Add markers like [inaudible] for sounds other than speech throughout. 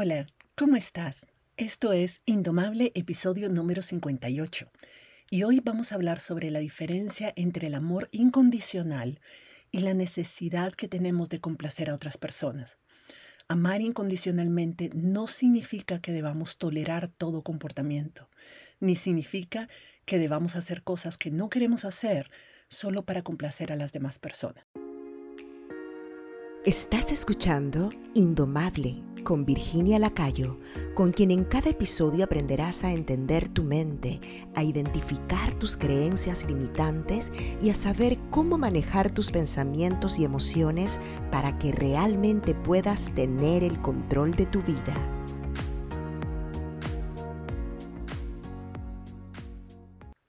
Hola, ¿cómo estás? Esto es Indomable, episodio número 58. Y hoy vamos a hablar sobre la diferencia entre el amor incondicional y la necesidad que tenemos de complacer a otras personas. Amar incondicionalmente no significa que debamos tolerar todo comportamiento, ni significa que debamos hacer cosas que no queremos hacer solo para complacer a las demás personas. Estás escuchando Indomable con Virginia Lacayo, con quien en cada episodio aprenderás a entender tu mente, a identificar tus creencias limitantes y a saber cómo manejar tus pensamientos y emociones para que realmente puedas tener el control de tu vida.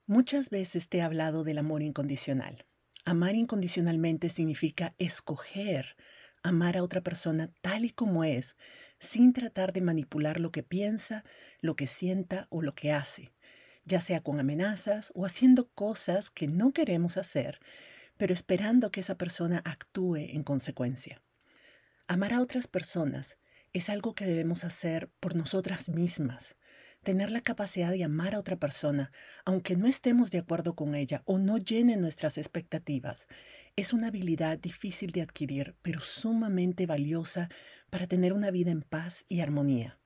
Muchas veces te he hablado del amor incondicional. Amar incondicionalmente significa escoger amar a otra persona tal y como es, sin tratar de manipular lo que piensa, lo que sienta o lo que hace, ya sea con amenazas o haciendo cosas que no queremos hacer, pero esperando que esa persona actúe en consecuencia. Amar a otras personas es algo que debemos hacer por nosotras mismas. Tener la capacidad de amar a otra persona, aunque no estemos de acuerdo con ella o no llene nuestras expectativas, es una habilidad difícil de adquirir, pero sumamente valiosa para tener una vida en paz y armonía.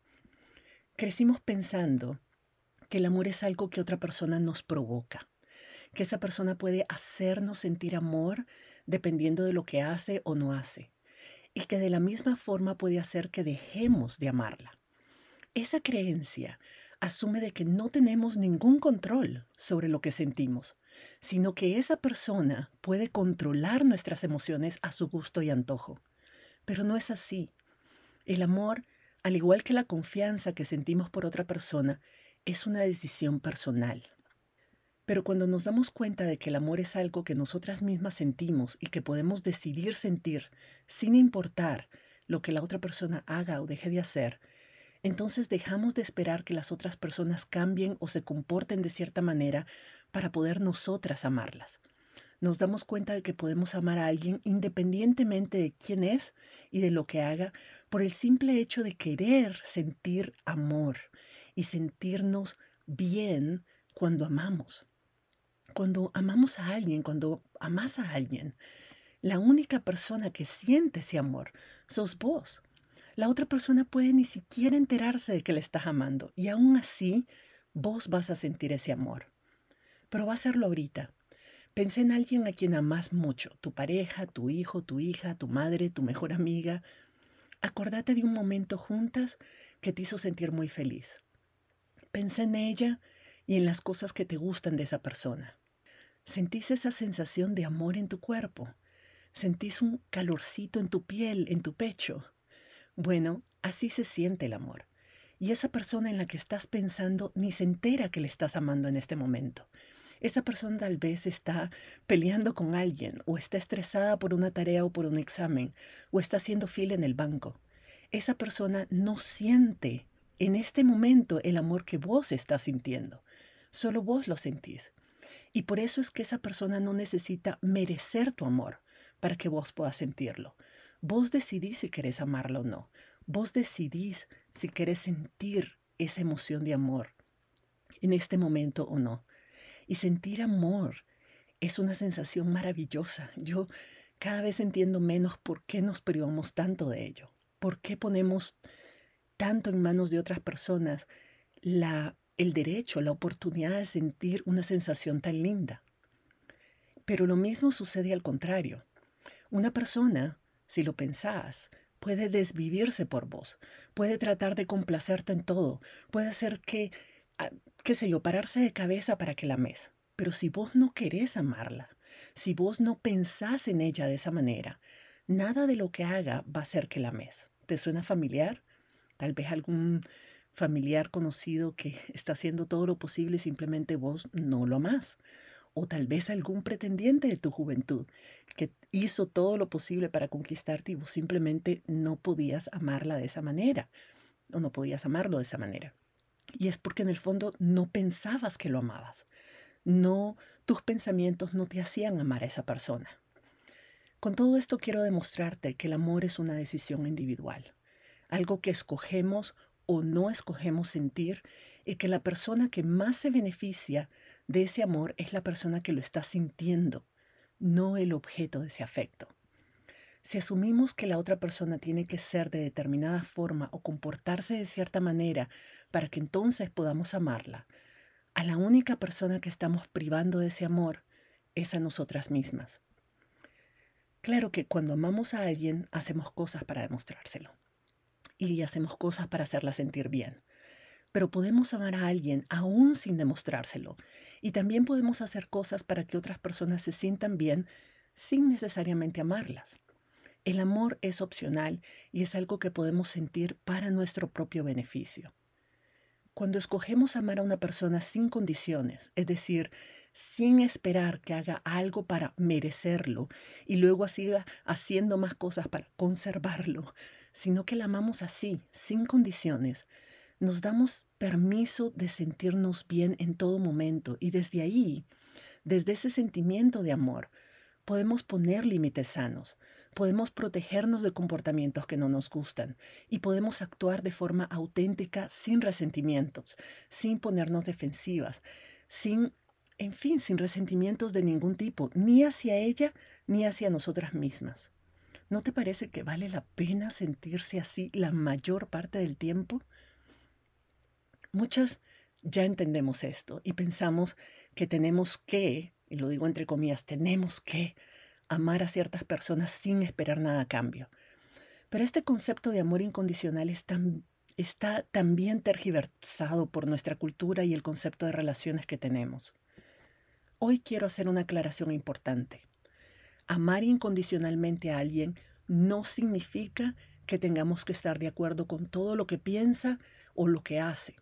Crecimos pensando que el amor es algo que otra persona nos provoca, que esa persona puede hacernos sentir amor dependiendo de lo que hace o no hace, y que de la misma forma puede hacer que dejemos de amarla. Esa creencia asume de que no tenemos ningún control sobre lo que sentimos, sino que esa persona puede controlar nuestras emociones a su gusto y antojo. Pero no es así. El amor, al igual que la confianza que sentimos por otra persona, es una decisión personal. Pero cuando nos damos cuenta de que el amor es algo que nosotras mismas sentimos y que podemos decidir sentir sin importar lo que la otra persona haga o deje de hacer, entonces dejamos de esperar que las otras personas cambien o se comporten de cierta manera para poder nosotras amarlas. Nos damos cuenta de que podemos amar a alguien independientemente de quién es y de lo que haga, por el simple hecho de querer sentir amor y sentirnos bien cuando amamos. Cuando amamos a alguien, cuando amas a alguien, la única persona que siente ese amor sos vos la otra persona puede ni siquiera enterarse de que le estás amando y aún así vos vas a sentir ese amor. Pero va a hacerlo ahorita. Pensé en alguien a quien amas mucho, tu pareja, tu hijo, tu hija, tu madre, tu mejor amiga. Acordate de un momento juntas que te hizo sentir muy feliz. Pensé en ella y en las cosas que te gustan de esa persona. Sentís esa sensación de amor en tu cuerpo. Sentís un calorcito en tu piel, en tu pecho. Bueno, así se siente el amor. Y esa persona en la que estás pensando ni se entera que le estás amando en este momento. Esa persona tal vez está peleando con alguien o está estresada por una tarea o por un examen o está haciendo fila en el banco. Esa persona no siente en este momento el amor que vos estás sintiendo. Solo vos lo sentís. Y por eso es que esa persona no necesita merecer tu amor para que vos puedas sentirlo. Vos decidís si querés amarlo o no. Vos decidís si querés sentir esa emoción de amor en este momento o no. Y sentir amor es una sensación maravillosa. Yo cada vez entiendo menos por qué nos privamos tanto de ello. ¿Por qué ponemos tanto en manos de otras personas la, el derecho, la oportunidad de sentir una sensación tan linda? Pero lo mismo sucede al contrario. Una persona si lo pensás, puede desvivirse por vos, puede tratar de complacerte en todo, puede hacer que, ah, qué sé yo, pararse de cabeza para que la ames. Pero si vos no querés amarla, si vos no pensás en ella de esa manera, nada de lo que haga va a hacer que la ames. ¿Te suena familiar? Tal vez algún familiar conocido que [laughs] está haciendo todo lo posible y simplemente vos no lo amás o tal vez algún pretendiente de tu juventud que hizo todo lo posible para conquistarte y vos simplemente no podías amarla de esa manera o no podías amarlo de esa manera. Y es porque en el fondo no pensabas que lo amabas. No, tus pensamientos no te hacían amar a esa persona. Con todo esto quiero demostrarte que el amor es una decisión individual. algo que escogemos o no escogemos sentir y que la persona que más se beneficia de ese amor es la persona que lo está sintiendo, no el objeto de ese afecto. Si asumimos que la otra persona tiene que ser de determinada forma o comportarse de cierta manera para que entonces podamos amarla, a la única persona que estamos privando de ese amor es a nosotras mismas. Claro que cuando amamos a alguien hacemos cosas para demostrárselo y hacemos cosas para hacerla sentir bien. Pero podemos amar a alguien aún sin demostrárselo y también podemos hacer cosas para que otras personas se sientan bien sin necesariamente amarlas. El amor es opcional y es algo que podemos sentir para nuestro propio beneficio. Cuando escogemos amar a una persona sin condiciones, es decir, sin esperar que haga algo para merecerlo y luego siga haciendo más cosas para conservarlo, sino que la amamos así, sin condiciones, nos damos permiso de sentirnos bien en todo momento y desde ahí, desde ese sentimiento de amor, podemos poner límites sanos, podemos protegernos de comportamientos que no nos gustan y podemos actuar de forma auténtica sin resentimientos, sin ponernos defensivas, sin, en fin, sin resentimientos de ningún tipo, ni hacia ella ni hacia nosotras mismas. ¿No te parece que vale la pena sentirse así la mayor parte del tiempo? Muchas ya entendemos esto y pensamos que tenemos que, y lo digo entre comillas, tenemos que amar a ciertas personas sin esperar nada a cambio. Pero este concepto de amor incondicional está también tergiversado por nuestra cultura y el concepto de relaciones que tenemos. Hoy quiero hacer una aclaración importante. Amar incondicionalmente a alguien no significa que tengamos que estar de acuerdo con todo lo que piensa o lo que hace.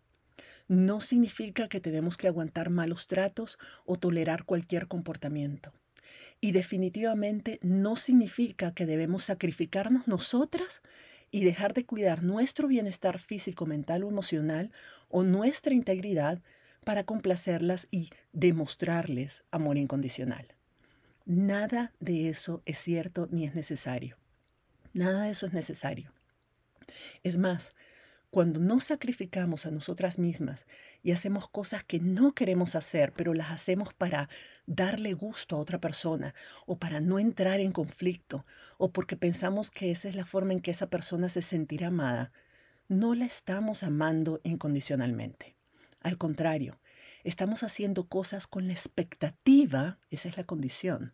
No significa que tenemos que aguantar malos tratos o tolerar cualquier comportamiento. Y definitivamente no significa que debemos sacrificarnos nosotras y dejar de cuidar nuestro bienestar físico, mental o emocional o nuestra integridad para complacerlas y demostrarles amor incondicional. Nada de eso es cierto ni es necesario. Nada de eso es necesario. Es más, cuando no sacrificamos a nosotras mismas y hacemos cosas que no queremos hacer, pero las hacemos para darle gusto a otra persona o para no entrar en conflicto o porque pensamos que esa es la forma en que esa persona se sentirá amada, no la estamos amando incondicionalmente. Al contrario, estamos haciendo cosas con la expectativa, esa es la condición,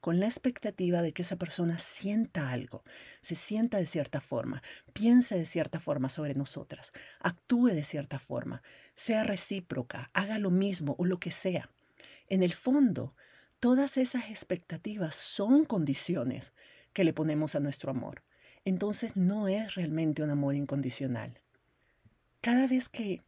con la expectativa de que esa persona sienta algo, se sienta de cierta forma, piense de cierta forma sobre nosotras, actúe de cierta forma, sea recíproca, haga lo mismo o lo que sea. En el fondo, todas esas expectativas son condiciones que le ponemos a nuestro amor. Entonces no es realmente un amor incondicional. Cada vez que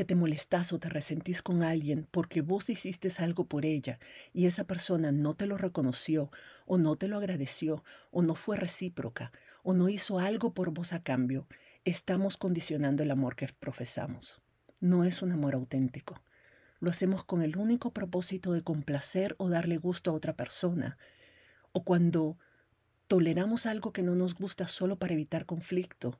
que te molestas o te resentís con alguien porque vos hiciste algo por ella y esa persona no te lo reconoció o no te lo agradeció o no fue recíproca o no hizo algo por vos a cambio, estamos condicionando el amor que profesamos. No es un amor auténtico. Lo hacemos con el único propósito de complacer o darle gusto a otra persona. O cuando toleramos algo que no nos gusta solo para evitar conflicto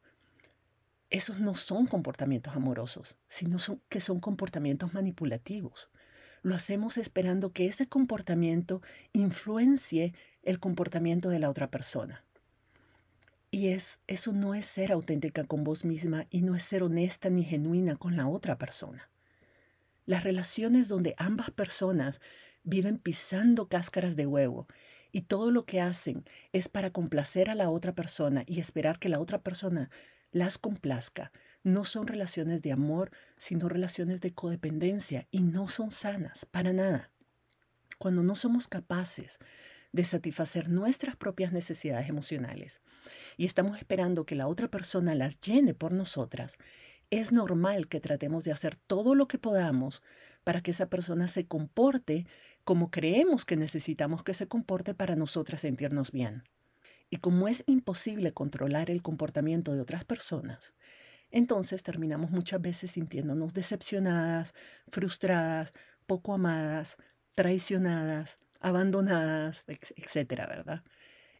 esos no son comportamientos amorosos, sino que son comportamientos manipulativos. Lo hacemos esperando que ese comportamiento influencie el comportamiento de la otra persona. Y es, eso no es ser auténtica con vos misma y no es ser honesta ni genuina con la otra persona. Las relaciones donde ambas personas viven pisando cáscaras de huevo y todo lo que hacen es para complacer a la otra persona y esperar que la otra persona las complazca. No son relaciones de amor, sino relaciones de codependencia y no son sanas para nada. Cuando no somos capaces de satisfacer nuestras propias necesidades emocionales y estamos esperando que la otra persona las llene por nosotras, es normal que tratemos de hacer todo lo que podamos para que esa persona se comporte como creemos que necesitamos que se comporte para nosotras sentirnos bien. Y como es imposible controlar el comportamiento de otras personas, entonces terminamos muchas veces sintiéndonos decepcionadas, frustradas, poco amadas, traicionadas, abandonadas, etcétera, ¿verdad?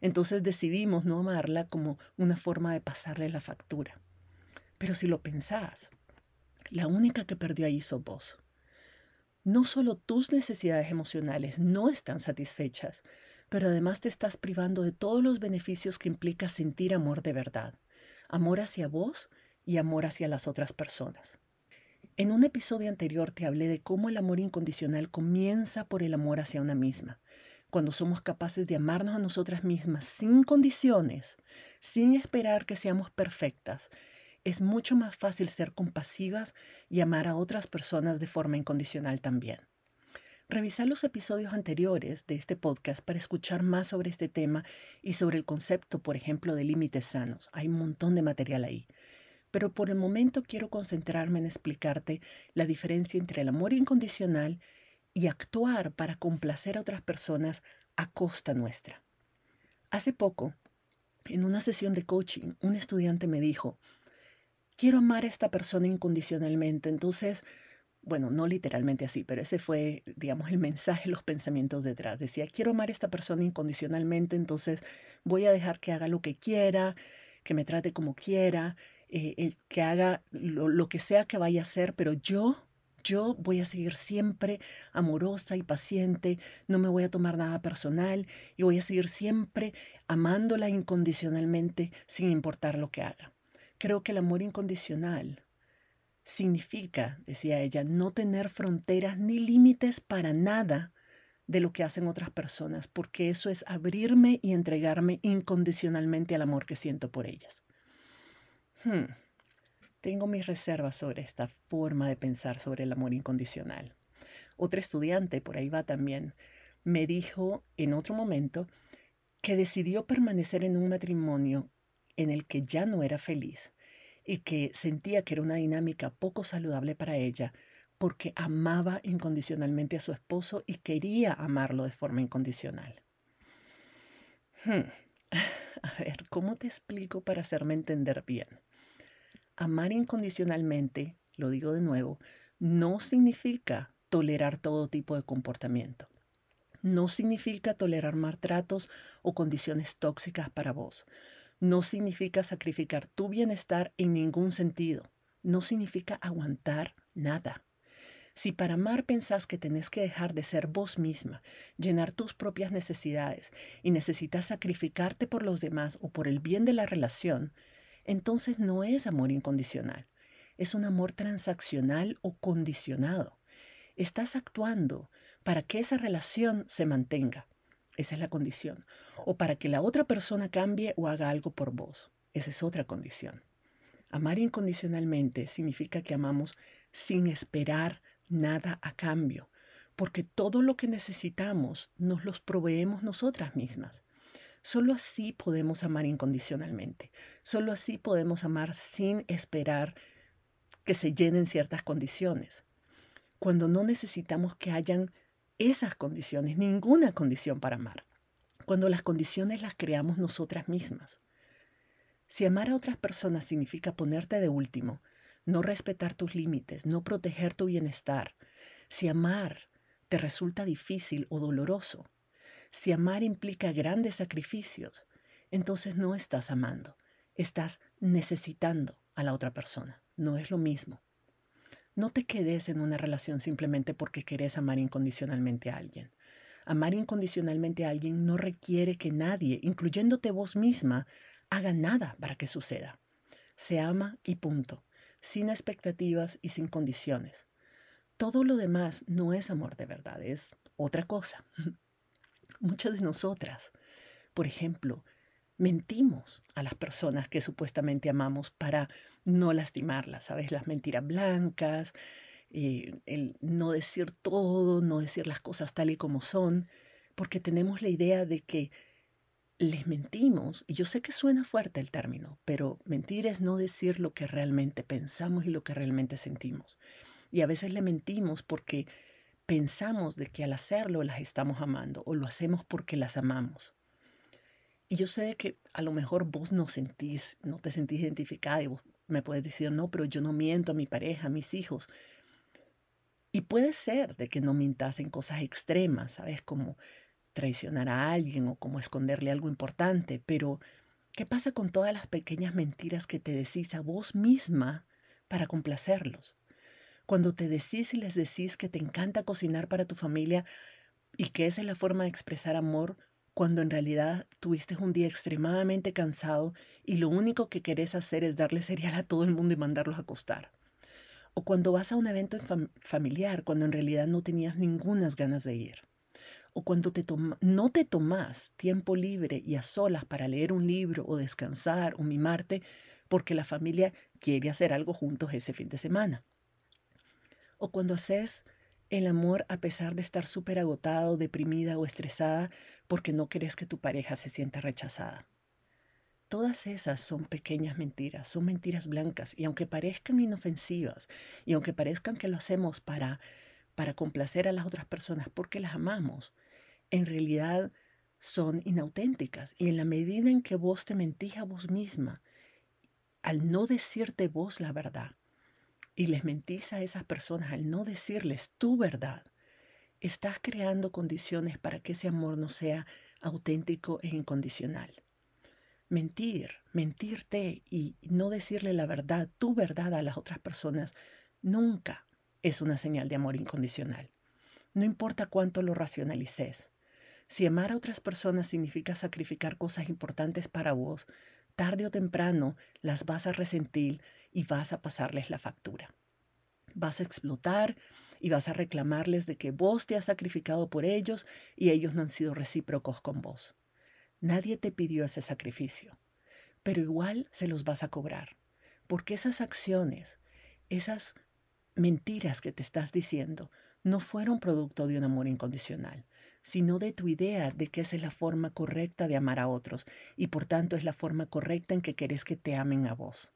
Entonces decidimos no amarla como una forma de pasarle la factura. Pero si lo pensás, la única que perdió ahí sos vos. No solo tus necesidades emocionales no están satisfechas, pero además te estás privando de todos los beneficios que implica sentir amor de verdad, amor hacia vos y amor hacia las otras personas. En un episodio anterior te hablé de cómo el amor incondicional comienza por el amor hacia una misma, cuando somos capaces de amarnos a nosotras mismas sin condiciones, sin esperar que seamos perfectas, es mucho más fácil ser compasivas y amar a otras personas de forma incondicional también. Revisar los episodios anteriores de este podcast para escuchar más sobre este tema y sobre el concepto, por ejemplo, de límites sanos. Hay un montón de material ahí. Pero por el momento quiero concentrarme en explicarte la diferencia entre el amor incondicional y actuar para complacer a otras personas a costa nuestra. Hace poco, en una sesión de coaching, un estudiante me dijo, quiero amar a esta persona incondicionalmente, entonces, bueno, no literalmente así, pero ese fue, digamos, el mensaje, los pensamientos detrás. Decía, quiero amar a esta persona incondicionalmente, entonces voy a dejar que haga lo que quiera, que me trate como quiera, eh, que haga lo que sea que vaya a hacer, pero yo yo voy a seguir siempre amorosa y paciente, no me voy a tomar nada personal y voy a seguir siempre amándola incondicionalmente sin importar lo que haga. Creo que el amor incondicional significa, decía ella, no tener fronteras ni límites para nada de lo que hacen otras personas, porque eso es abrirme y entregarme incondicionalmente al amor que siento por ellas. Hmm tengo mis reservas sobre esta forma de pensar sobre el amor incondicional. Otra estudiante, por ahí va también, me dijo en otro momento que decidió permanecer en un matrimonio en el que ya no era feliz y que sentía que era una dinámica poco saludable para ella porque amaba incondicionalmente a su esposo y quería amarlo de forma incondicional. Hmm. [laughs] A ver, ¿cómo te explico para hacerme entender bien? Amar incondicionalmente, lo digo de nuevo, no significa tolerar todo tipo de comportamiento. No significa tolerar maltratos o condiciones tóxicas para vos. No significa sacrificar tu bienestar en ningún sentido. No significa aguantar nada. Si para amar pensás que tenés que dejar de ser vos misma, llenar tus propias necesidades y necesitas sacrificarte por los demás o por el bien de la relación, entonces no es amor incondicional, es un amor transaccional o condicionado. Estás actuando para que esa relación se mantenga, esa es la condición, o para que la otra persona cambie o haga algo por vos, esa es otra condición. Amar incondicionalmente significa que amamos sin esperar nada a cambio, porque todo lo que necesitamos nos los proveemos nosotras mismas. Solo así podemos amar incondicionalmente. Solo así podemos amar sin esperar que se llenen ciertas condiciones. Cuando no necesitamos que hayan esas condiciones, ninguna condición para amar. Cuando las condiciones las creamos nosotras mismas. Si amar a otras personas significa ponerte de último, no respetar tus límites, no proteger tu bienestar, si amar te resulta difícil o doloroso, si amar implica grandes sacrificios, entonces no estás amando, estás necesitando a la otra persona. No es lo mismo. No te quedes en una relación simplemente porque querés amar incondicionalmente a alguien. Amar incondicionalmente a alguien no requiere que nadie, incluyéndote vos misma, haga nada para que suceda. Se ama y punto, sin expectativas y sin condiciones. Todo lo demás no es amor de verdad, es otra cosa. [laughs] muchas de nosotras, por ejemplo, mentimos a las personas que supuestamente amamos para no lastimarlas, ¿sabes? Las mentiras blancas, eh, el no decir todo, no decir las cosas tal y como son, porque tenemos la idea de que les mentimos, y yo sé que suena fuerte el término, pero mentir es no decir lo que realmente pensamos y lo que realmente sentimos. Y a veces le mentimos porque pensamos de que al hacerlo las estamos amando o lo hacemos porque las amamos. Y yo sé que a lo mejor vos no sentís, no te sentís identificada y vos me puedes decir, no, pero yo no miento a mi pareja, a mis hijos. Y puede ser de que no mintas en cosas extremas, ¿sabes? Como traicionar a alguien o como esconderle algo importante, pero ¿qué pasa con todas las pequeñas mentiras que te decís a vos misma para complacerlos? Cuando te decís y les decís que te encanta cocinar para tu familia y que esa es la forma de expresar amor, cuando en realidad tuviste un día extremadamente cansado y lo único que querés hacer es darle cereal a todo el mundo y mandarlos a acostar. O cuando vas a un evento familiar cuando en realidad no tenías ninguna ganas de ir. O cuando te no te tomas tiempo libre y a solas para leer un libro o descansar o mimarte porque la familia quiere hacer algo juntos ese fin de semana. O cuando haces el amor a pesar de estar súper agotado, deprimida o estresada porque no querés que tu pareja se sienta rechazada. Todas esas son pequeñas mentiras, son mentiras blancas y aunque parezcan inofensivas y aunque parezcan que lo hacemos para para complacer a las otras personas porque las amamos, en realidad son inauténticas y en la medida en que vos te mentís a vos misma, al no decirte vos la verdad y les mentís a esas personas al no decirles tu verdad, estás creando condiciones para que ese amor no sea auténtico e incondicional. Mentir, mentirte y no decirle la verdad, tu verdad a las otras personas, nunca es una señal de amor incondicional. No importa cuánto lo racionalices. Si amar a otras personas significa sacrificar cosas importantes para vos, tarde o temprano las vas a resentir y vas a pasarles la factura. Vas a explotar y vas a reclamarles de que vos te has sacrificado por ellos y ellos no han sido recíprocos con vos. Nadie te pidió ese sacrificio, pero igual se los vas a cobrar, porque esas acciones, esas mentiras que te estás diciendo, no fueron producto de un amor incondicional, sino de tu idea de que esa es la forma correcta de amar a otros y por tanto es la forma correcta en que querés que te amen a vos.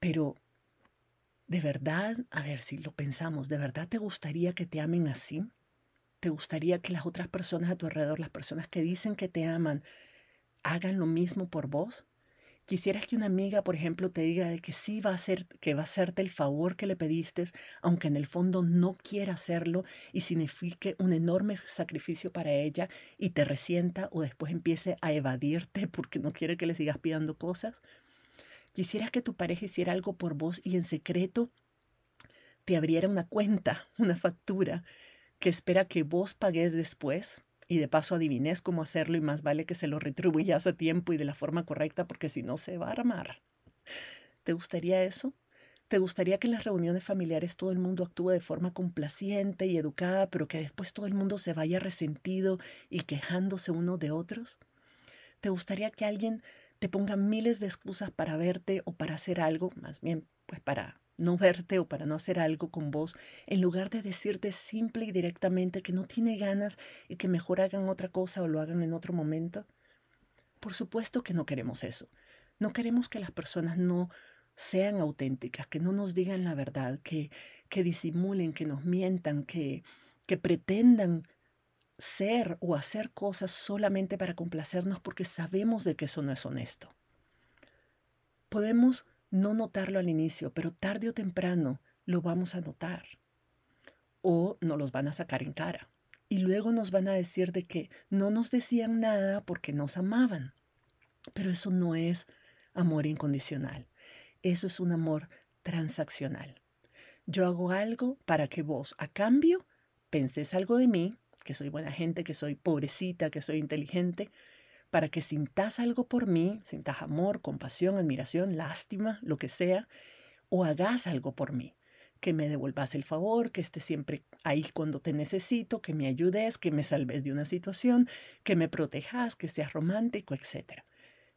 Pero ¿De verdad, a ver si lo pensamos, ¿de verdad te gustaría que te amen así? ¿Te gustaría que las otras personas a tu alrededor, las personas que dicen que te aman, hagan lo mismo por vos? ¿Quisieras que una amiga, por ejemplo, te diga de que sí va a hacer, que va a hacerte el favor que le pediste, aunque en el fondo no quiera hacerlo y signifique un enorme sacrificio para ella y te resienta o después empiece a evadirte [laughs] porque no quiere que le sigas pidiendo cosas? Quisieras que tu pareja hiciera algo por vos y en secreto te abriera una cuenta, [laughs] una factura que espera que vos pagues después y de paso adivines cómo hacerlo y más vale que se lo retribuyas a tiempo y de la forma correcta porque si no se va a armar. ¿Te gustaría eso? ¿Te gustaría que en las reuniones familiares todo el mundo actúe de forma complaciente y educada, pero que después todo el mundo se vaya resentido y quejándose uno de otros? ¿Te gustaría que alguien te pongan miles de excusas para verte o para hacer algo, más bien pues para no verte o para no hacer algo con vos, en lugar de decirte simple y directamente que no tiene ganas y que mejor hagan otra cosa o lo hagan en otro momento? Por supuesto que no queremos eso. No queremos que las personas no sean auténticas, que no nos digan la verdad, que, que disimulen, que nos mientan, que, que pretendan ser o hacer cosas solamente para complacernos porque sabemos de que eso no es honesto. Podemos no notarlo al inicio, pero tarde o temprano lo vamos a notar. O nos los van a sacar en cara. Y luego nos van a decir de que no nos decían nada porque nos amaban. Pero eso no es amor incondicional. Eso es un amor transaccional. Yo hago algo para que vos, a cambio, penses algo de mí que soy buena gente, que soy pobrecita, que soy inteligente, para que sintas algo por mí, sintas amor, compasión, admiración, lástima, lo que sea, o hagas algo por mí, que me devuelvas el favor, que estés siempre ahí cuando te necesito, que me ayudes, que me salves de una situación, que me protejas, que seas romántico, etc.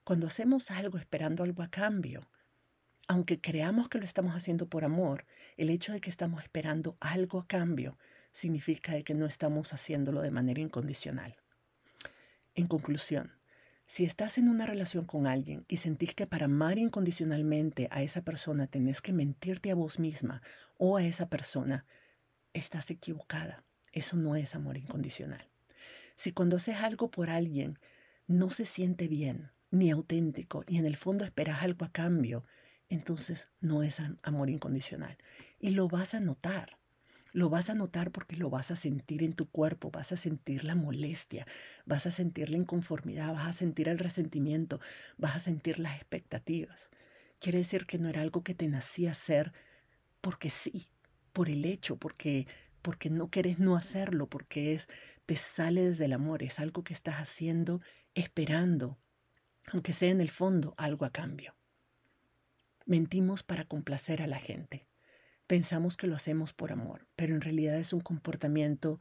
Cuando hacemos algo esperando algo a cambio, aunque creamos que lo estamos haciendo por amor, el hecho de que estamos esperando algo a cambio significa que no estamos haciéndolo de manera incondicional. En conclusión, si estás en una relación con alguien y sentís que para amar incondicionalmente a esa persona tenés que mentirte a vos misma o a esa persona, estás equivocada. Eso no es amor incondicional. Si cuando haces algo por alguien no se siente bien, ni auténtico, y en el fondo esperas algo a cambio, entonces no es amor incondicional. Y lo vas a notar Lo vas a notar porque lo vas a sentir en tu cuerpo, vas a sentir la molestia, vas a sentir la inconformidad, vas a sentir el resentimiento, vas a sentir las expectativas. Quiere decir que no era algo que te nacía hacer porque sí, por el hecho, porque porque no quieres no hacerlo, porque es te sale desde el amor, es algo que estás haciendo esperando, aunque sea en el fondo algo a cambio. Mentimos para complacer a la gente. Pensamos que lo hacemos por amor, pero en realidad es un comportamiento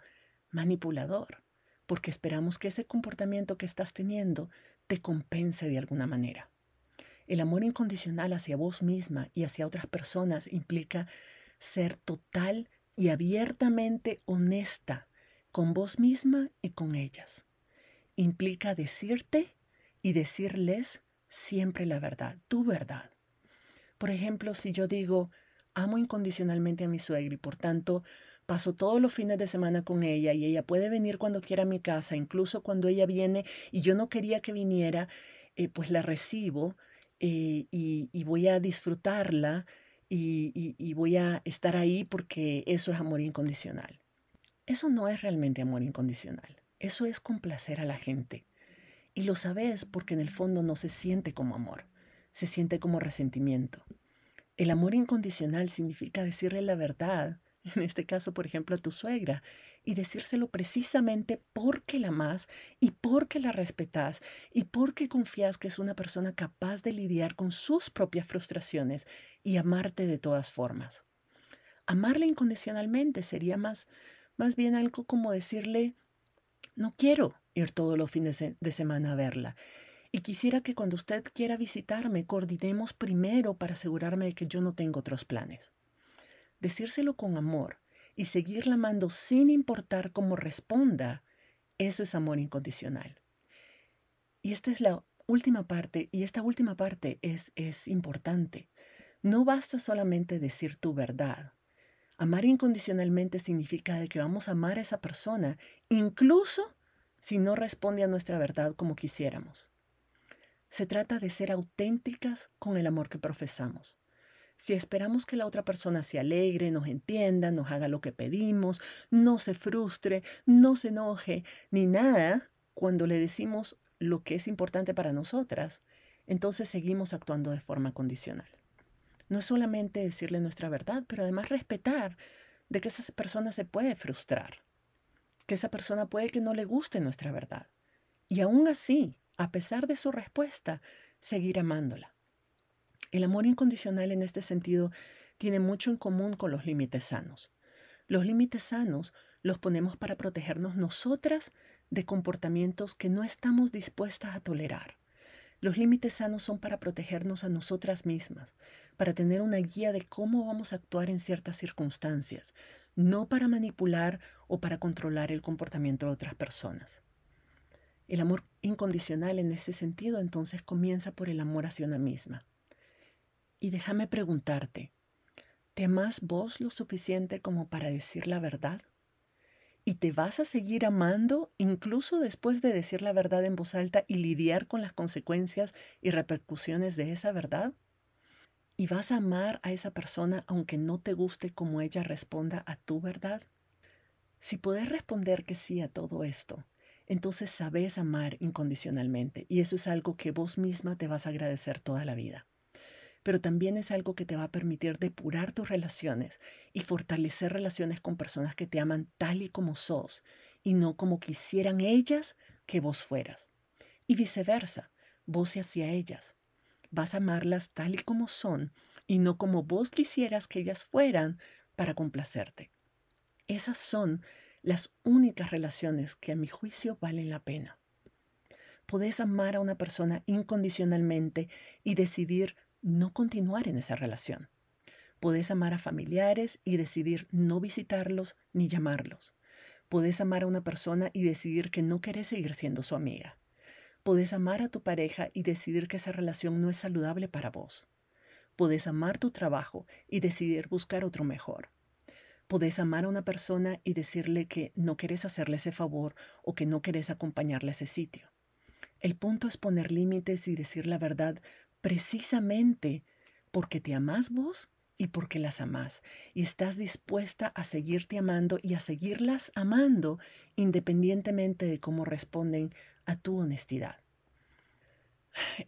manipulador, porque esperamos que ese comportamiento que estás teniendo te compense de alguna manera. El amor incondicional hacia vos misma y hacia otras personas implica ser total y abiertamente honesta con vos misma y con ellas. Implica decirte y decirles siempre la verdad, tu verdad. Por ejemplo, si yo digo, amo incondicionalmente a mi suegra y por tanto paso todos los fines de semana con ella y ella puede venir cuando quiera a mi casa, incluso cuando ella viene y yo no quería que viniera, eh, pues la recibo eh, y, voy a disfrutarla y, y voy a estar ahí porque eso es amor incondicional. Eso no es realmente amor incondicional, eso es complacer a la gente. Y lo sabes porque en el fondo no se siente como amor, se siente como resentimiento. El amor incondicional significa decirle la verdad, en este caso, por ejemplo, a tu suegra, y decírselo precisamente porque la amas y porque la respetas y porque confías que es una persona capaz de lidiar con sus propias frustraciones y amarte de todas formas. Amarle incondicionalmente sería más, más bien algo como decirle, no quiero ir todos los fines de semana a verla y quisiera que cuando usted quiera visitarme coordinemos primero para asegurarme de que yo no tengo otros planes. Decírselo con amor y seguirla amando sin importar cómo responda, eso es amor incondicional. Y esta es la última parte, y esta última parte es, es importante. No basta solamente decir tu verdad. Amar incondicionalmente significa que vamos a amar a esa persona, incluso si no responde a nuestra verdad como quisiéramos. Se trata de ser auténticas con el amor que profesamos. Si esperamos que la otra persona se alegre, nos entienda, nos haga lo que pedimos, no se frustre, no se enoje, ni nada, cuando le decimos lo que es importante para nosotras, entonces seguimos actuando de forma condicional. No es solamente decirle nuestra verdad, pero además respetar de que esa persona se puede frustrar, que esa persona puede que no le guste nuestra verdad. Y aún así, a pesar de su respuesta, seguir amándola. El amor incondicional en este sentido tiene mucho en común con los límites sanos. Los límites sanos los ponemos para protegernos nosotras de comportamientos que no estamos dispuestas a tolerar. Los límites sanos son para protegernos a nosotras mismas, para tener una guía de cómo vamos a actuar en ciertas circunstancias, no para manipular o para controlar el comportamiento de otras personas. El amor incondicional en ese sentido entonces comienza por el amor hacia una misma. Y déjame preguntarte, ¿te amas vos lo suficiente como para decir la verdad? ¿Y te vas a seguir amando incluso después de decir la verdad en voz alta y lidiar con las consecuencias y repercusiones de esa verdad? ¿Y vas a amar a esa persona aunque no te guste como ella responda a tu verdad? Si puedes responder que sí a todo esto, entonces sabes amar incondicionalmente y eso es algo que vos misma te vas a agradecer toda la vida. Pero también es algo que te va a permitir depurar tus relaciones y fortalecer relaciones con personas que te aman tal y como sos y no como quisieran ellas que vos fueras. Y viceversa, vos hacia ellas. Vas a amarlas tal y como son y no como vos quisieras que ellas fueran para complacerte. Esas son las únicas relaciones que a mi juicio valen la pena. Podés amar a una persona incondicionalmente y decidir no continuar en esa relación. Podés amar a familiares y decidir no visitarlos ni llamarlos. Podés amar a una persona y decidir que no querés seguir siendo su amiga. Podés amar a tu pareja y decidir que esa relación no es saludable para vos. Podés amar tu trabajo y decidir buscar otro mejor. Podés amar a una persona y decirle que no querés hacerle ese favor o que no querés acompañarle a ese sitio. El punto es poner límites y decir la verdad precisamente porque te amás vos y porque las amas y estás dispuesta a seguirte amando y a seguirlas amando independientemente de cómo responden a tu honestidad.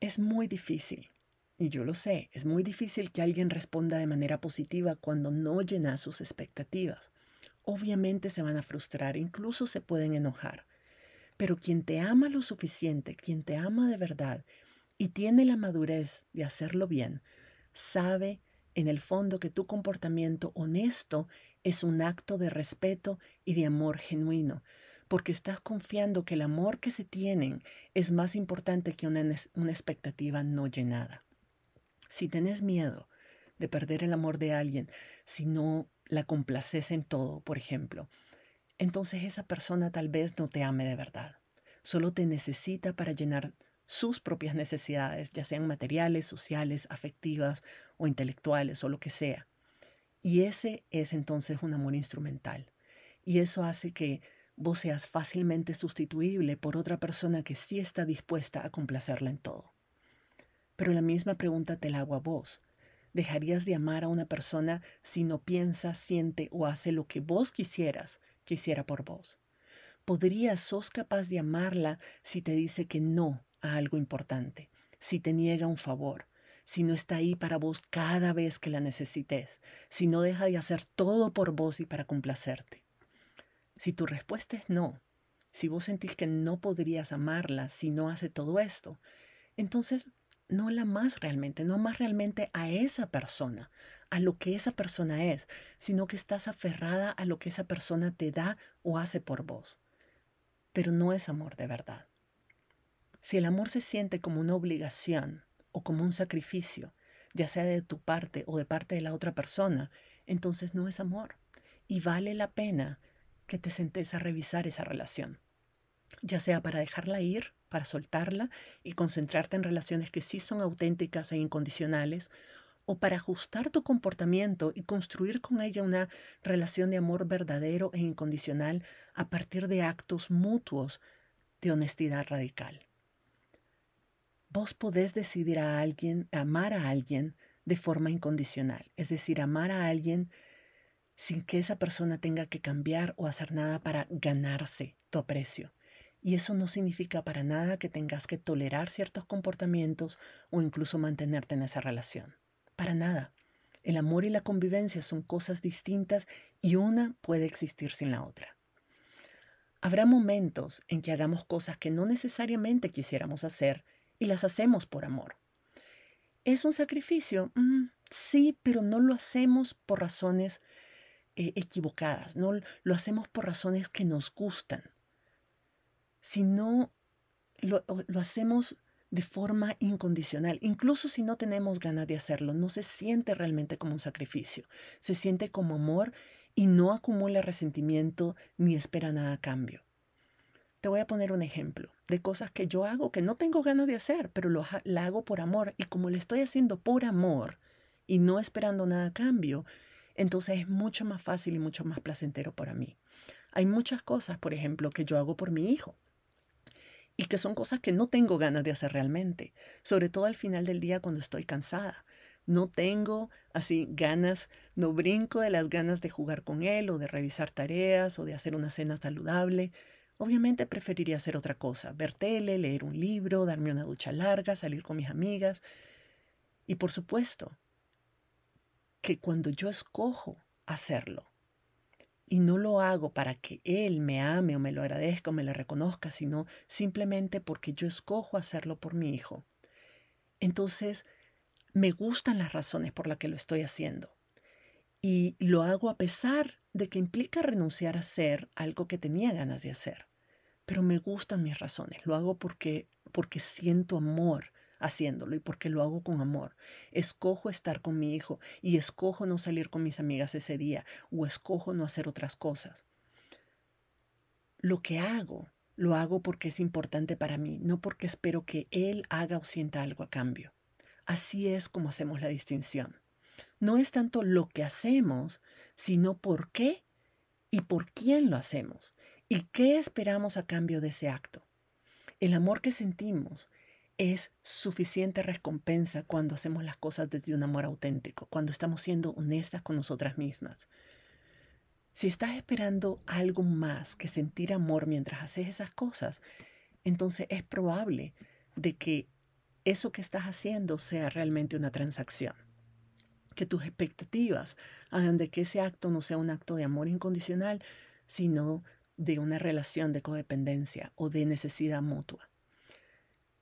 Es muy difícil, y yo lo sé, es muy difícil que alguien responda de manera positiva cuando no llena sus expectativas. Obviamente se van a frustrar, incluso se pueden enojar. Pero quien te ama lo suficiente, quien te ama de verdad y tiene la madurez de hacerlo bien, sabe en el fondo que tu comportamiento honesto es un acto de respeto y de amor genuino, porque estás confiando que el amor que se tienen es más importante que una, una expectativa no llenada. Si tenés miedo de perder el amor de alguien, si no la complaces en todo, por ejemplo, entonces esa persona tal vez no te ame de verdad. Solo te necesita para llenar sus propias necesidades, ya sean materiales, sociales, afectivas o intelectuales o lo que sea. Y ese es entonces un amor instrumental. Y eso hace que vos seas fácilmente sustituible por otra persona que sí está dispuesta a complacerla en todo. Pero la misma pregunta te la hago a vos. ¿Dejarías de amar a una persona si no piensa, siente o hace lo que vos quisieras que hiciera por vos? ¿Podrías, sos capaz de amarla si te dice que no a algo importante, si te niega un favor, si no está ahí para vos cada vez que la necesites, si no deja de hacer todo por vos y para complacerte? Si tu respuesta es no, si vos sentís que no podrías amarla si no hace todo esto, entonces no la más realmente, no más realmente a esa persona, a lo que esa persona es, sino que estás aferrada a lo que esa persona te da o hace por vos. Pero no es amor de verdad. Si el amor se siente como una obligación o como un sacrificio, ya sea de tu parte o de parte de la otra persona, entonces no es amor. Y vale la pena que te sentes a revisar esa relación, ya sea para dejarla ir para soltarla y concentrarte en relaciones que sí son auténticas e incondicionales, o para ajustar tu comportamiento y construir con ella una relación de amor verdadero e incondicional a partir de actos mutuos de honestidad radical. Vos podés decidir a alguien, amar a alguien de forma incondicional, es decir, amar a alguien sin que esa persona tenga que cambiar o hacer nada para ganarse tu aprecio. Y eso no significa para nada que tengas que tolerar ciertos comportamientos o incluso mantenerte en esa relación. Para nada. El amor y la convivencia son cosas distintas y una puede existir sin la otra. Habrá momentos en que hagamos cosas que no necesariamente quisiéramos hacer y las hacemos por amor. ¿Es un sacrificio? Mm, sí, pero no lo hacemos por razones eh, equivocadas, no lo hacemos por razones que nos gustan si no lo, hacemos de forma incondicional, incluso si no tenemos ganas de hacerlo, no se siente realmente como un sacrificio, se siente como amor y no acumula resentimiento ni espera nada a cambio. Te voy a poner un ejemplo de cosas que yo hago que no tengo ganas de hacer, pero lo, la hago por amor y como le estoy haciendo por amor y no esperando nada a cambio, entonces es mucho más fácil y mucho más placentero para mí. Hay muchas cosas, por ejemplo, que yo hago por mi hijo y que son cosas que no tengo ganas de hacer realmente, sobre todo al final del día cuando estoy cansada. No tengo así ganas, no brinco de las ganas de jugar con él o de revisar tareas o de hacer una cena saludable. Obviamente preferiría hacer otra cosa, ver tele, leer un libro, darme una ducha larga, salir con mis amigas. Y por supuesto que cuando yo escojo hacerlo, y no lo hago para que Él me ame o me lo agradezca o me lo reconozca, sino simplemente porque yo escojo hacerlo por mi hijo. Entonces, me gustan las razones por las que lo estoy haciendo. Y lo hago a pesar de que implica renunciar a hacer algo que tenía ganas de hacer. Pero me gustan mis razones. Lo hago porque, porque siento amor haciéndolo y porque lo hago con amor. Escojo estar con mi hijo y escojo no salir con mis amigas ese día o escojo no hacer otras cosas. Lo que hago, lo hago porque es importante para mí, no porque espero que él haga o sienta algo a cambio. Así es como hacemos la distinción. No es tanto lo que hacemos, sino por qué y por quién lo hacemos y qué esperamos a cambio de ese acto. El amor que sentimos es suficiente recompensa cuando hacemos las cosas desde un amor auténtico, cuando estamos siendo honestas con nosotras mismas. Si estás esperando algo más que sentir amor mientras haces esas cosas, entonces es probable de que eso que estás haciendo sea realmente una transacción. Que tus expectativas hagan de que ese acto no sea un acto de amor incondicional, sino de una relación de codependencia o de necesidad mutua.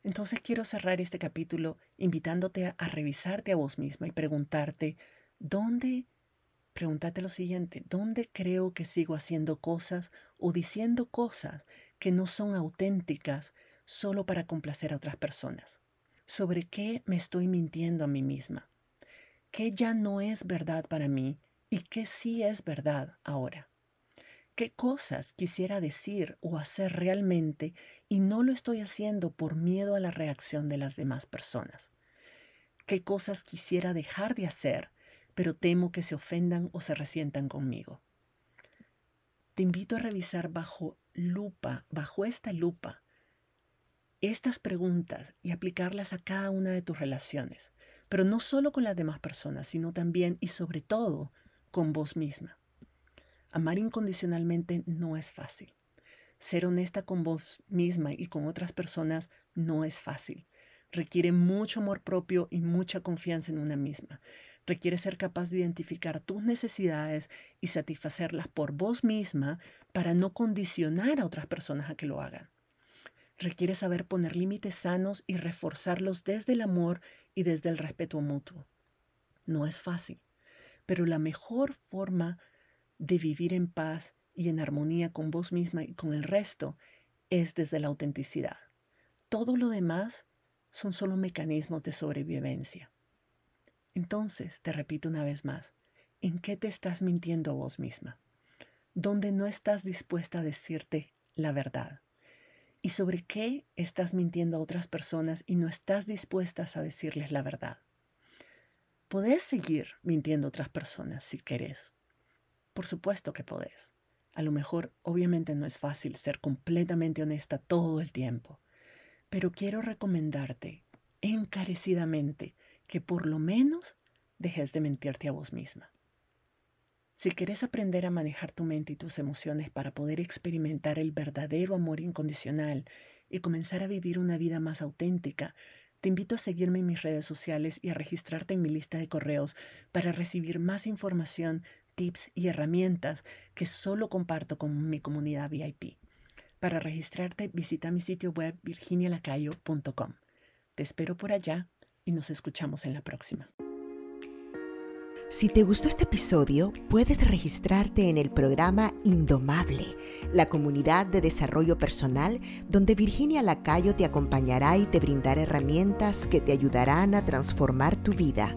Entonces quiero cerrar este capítulo invitándote a, revisarte a vos misma y preguntarte, ¿dónde, pregúntate lo siguiente, ¿dónde creo que sigo haciendo cosas o diciendo cosas que no son auténticas solo para complacer a otras personas? ¿Sobre qué me estoy mintiendo a mí misma? ¿Qué ya no es verdad para mí y qué sí es verdad ahora? Qué cosas quisiera decir o hacer realmente y no lo estoy haciendo por miedo a la reacción de las demás personas. Qué cosas quisiera dejar de hacer, pero temo que se ofendan o se resientan conmigo. Te invito a revisar bajo lupa, bajo esta lupa, estas preguntas y aplicarlas a cada una de tus relaciones, pero no solo con las demás personas, sino también y sobre todo con vos misma. Amar incondicionalmente no es fácil. Ser honesta con vos misma y con otras personas no es fácil. Requiere mucho amor propio y mucha confianza en una misma. Requiere ser capaz de identificar tus necesidades y satisfacerlas por vos misma para no condicionar a otras personas a que lo hagan. Requiere saber poner límites sanos y reforzarlos desde el amor y desde el respeto mutuo. No es fácil, pero la mejor forma de vivir en paz y en armonía con vos misma y con el resto es desde la autenticidad. Todo lo demás son solo mecanismos de sobrevivencia. Entonces, te repito una vez más, ¿en qué te estás mintiendo vos misma? ¿Dónde no estás dispuesta a decirte la verdad? ¿Y sobre qué estás mintiendo a otras personas y no estás dispuesta a decirles la verdad? Podés seguir mintiendo a otras personas si querés, por supuesto que podés. A lo mejor, obviamente no es fácil ser completamente honesta todo el tiempo, pero quiero recomendarte encarecidamente que por lo menos dejes de mentirte a vos misma. Si quieres aprender a manejar tu mente y tus emociones para poder experimentar el verdadero amor incondicional y comenzar a vivir una vida más auténtica, te invito a seguirme en mis redes sociales y a registrarte en mi lista de correos para recibir más información tips y herramientas que solo comparto con mi comunidad VIP. Para registrarte, visita mi sitio web virginialacayo.com. Te espero por allá y nos escuchamos en la próxima. Si te gustó este episodio, puedes registrarte en el programa Indomable, la comunidad de desarrollo personal donde Virginia Lacayo te acompañará y te brindará herramientas que te ayudarán a transformar tu vida